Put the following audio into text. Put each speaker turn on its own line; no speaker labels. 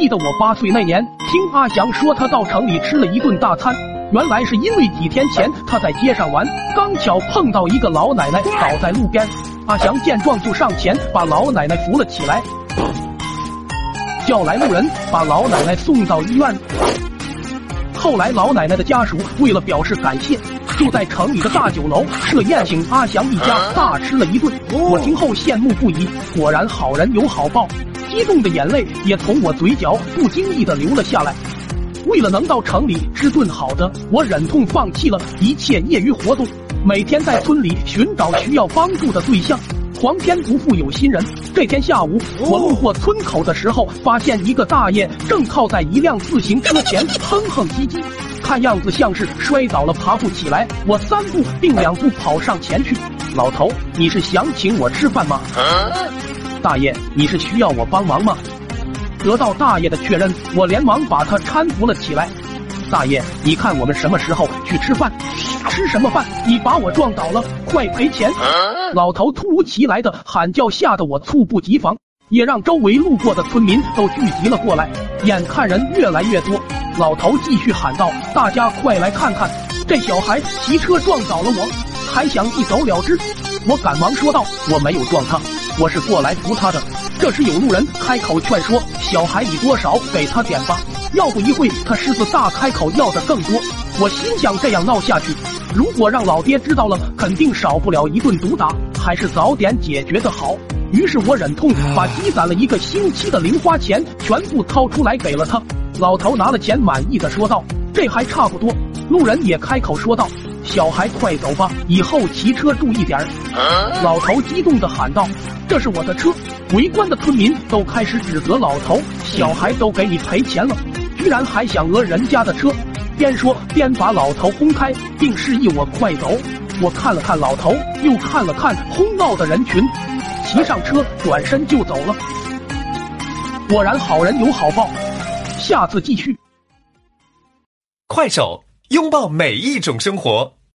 记得我八岁那年，听阿祥说他到城里吃了一顿大餐，原来是因为几天前他在街上玩，刚巧碰到一个老奶奶倒在路边。阿祥见状就上前把老奶奶扶了起来，叫来路人把老奶奶送到医院。后来老奶奶的家属为了表示感谢，就在城里的大酒楼设宴请阿祥一家大吃了一顿。我听后羡慕不已，果然好人有好报。激动的眼泪也从我嘴角不经意的流了下来。为了能到城里吃顿好的，我忍痛放弃了一切业余活动，每天在村里寻找需要帮助的对象。皇天不负有心人，这天下午我路过村口的时候，发现一个大爷正靠在一辆自行车前哼哼唧唧，看样子像是摔倒了爬不起来。我三步并两步跑上前去：“老头，你是想请我吃饭吗？”大爷，你是需要我帮忙吗？得到大爷的确认，我连忙把他搀扶了起来。大爷，你看我们什么时候去吃饭？吃什么饭？你把我撞倒了，快赔钱！老头突如其来的喊叫吓得我猝不及防，也让周围路过的村民都聚集了过来。眼看人越来越多，老头继续喊道：“大家快来看看，这小孩骑车撞倒了我，还想一走了之。”我赶忙说道：“我没有撞他。”我是过来扶他的。这时有路人开口劝说：“小孩你多少给他点吧，要不一会他狮子大开口要的更多。”我心想这样闹下去，如果让老爹知道了，肯定少不了一顿毒打，还是早点解决的好。于是我忍痛把积攒了一个星期的零花钱全部掏出来给了他。老头拿了钱，满意的说道：“这还差不多。”路人也开口说道。小孩，快走吧！以后骑车注意点儿。老头激动的喊道：“这是我的车！”围观的村民都开始指责老头：“小孩都给你赔钱了，居然还想讹人家的车！”边说边把老头轰开，并示意我快走。我看了看老头，又看了看哄闹的人群，骑上车转身就走了。果然好人有好报，下次继续。
快手，拥抱每一种生活。